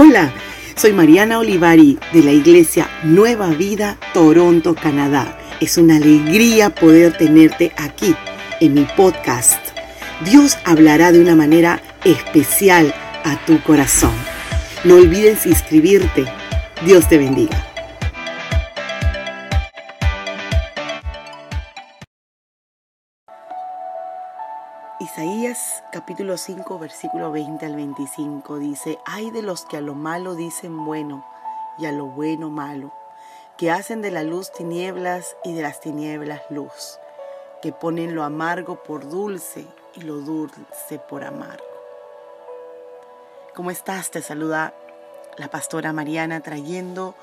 Hola, soy Mariana Olivari de la Iglesia Nueva Vida, Toronto, Canadá. Es una alegría poder tenerte aquí en mi podcast. Dios hablará de una manera especial a tu corazón. No olvides inscribirte. Dios te bendiga. Isaías capítulo 5 versículo 20 al 25 dice, hay de los que a lo malo dicen bueno y a lo bueno malo, que hacen de la luz tinieblas y de las tinieblas luz, que ponen lo amargo por dulce y lo dulce por amargo. ¿Cómo estás? Te saluda la pastora Mariana trayendo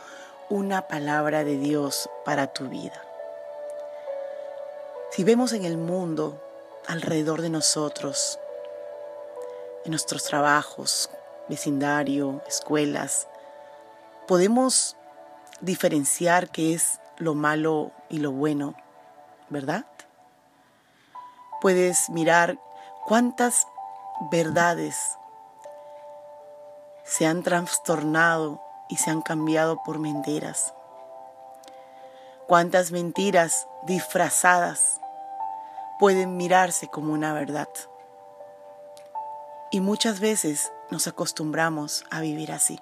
una palabra de Dios para tu vida. Si vemos en el mundo alrededor de nosotros, en nuestros trabajos, vecindario, escuelas, podemos diferenciar qué es lo malo y lo bueno, ¿verdad? Puedes mirar cuántas verdades se han trastornado y se han cambiado por mentiras. Cuántas mentiras disfrazadas pueden mirarse como una verdad. Y muchas veces nos acostumbramos a vivir así.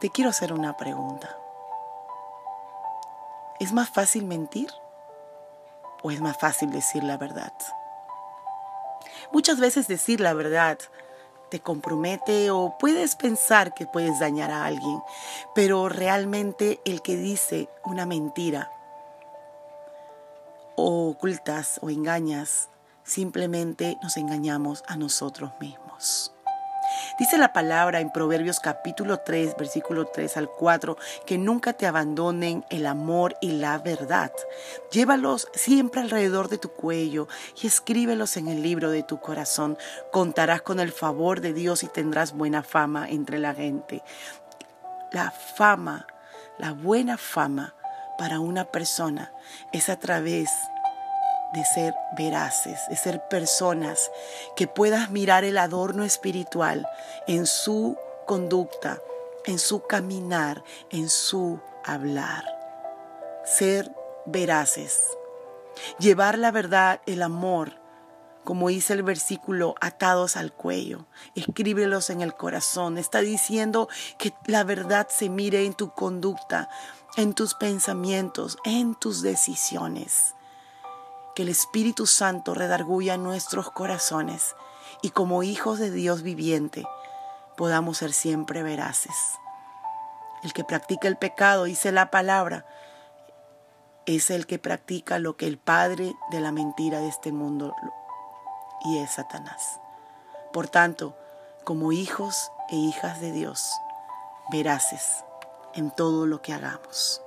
Te quiero hacer una pregunta. ¿Es más fácil mentir o es más fácil decir la verdad? Muchas veces decir la verdad te compromete o puedes pensar que puedes dañar a alguien, pero realmente el que dice una mentira ocultas o engañas, simplemente nos engañamos a nosotros mismos. Dice la palabra en Proverbios capítulo 3, versículo 3 al 4, que nunca te abandonen el amor y la verdad. Llévalos siempre alrededor de tu cuello y escríbelos en el libro de tu corazón. Contarás con el favor de Dios y tendrás buena fama entre la gente. La fama, la buena fama para una persona es a través de ser veraces, de ser personas que puedas mirar el adorno espiritual en su conducta, en su caminar, en su hablar. Ser veraces. Llevar la verdad, el amor, como dice el versículo, atados al cuello. Escríbelos en el corazón. Está diciendo que la verdad se mire en tu conducta, en tus pensamientos, en tus decisiones. Que el Espíritu Santo redarguya nuestros corazones y como hijos de Dios viviente podamos ser siempre veraces. El que practica el pecado, dice la palabra, es el que practica lo que el padre de la mentira de este mundo y es Satanás. Por tanto, como hijos e hijas de Dios, veraces en todo lo que hagamos.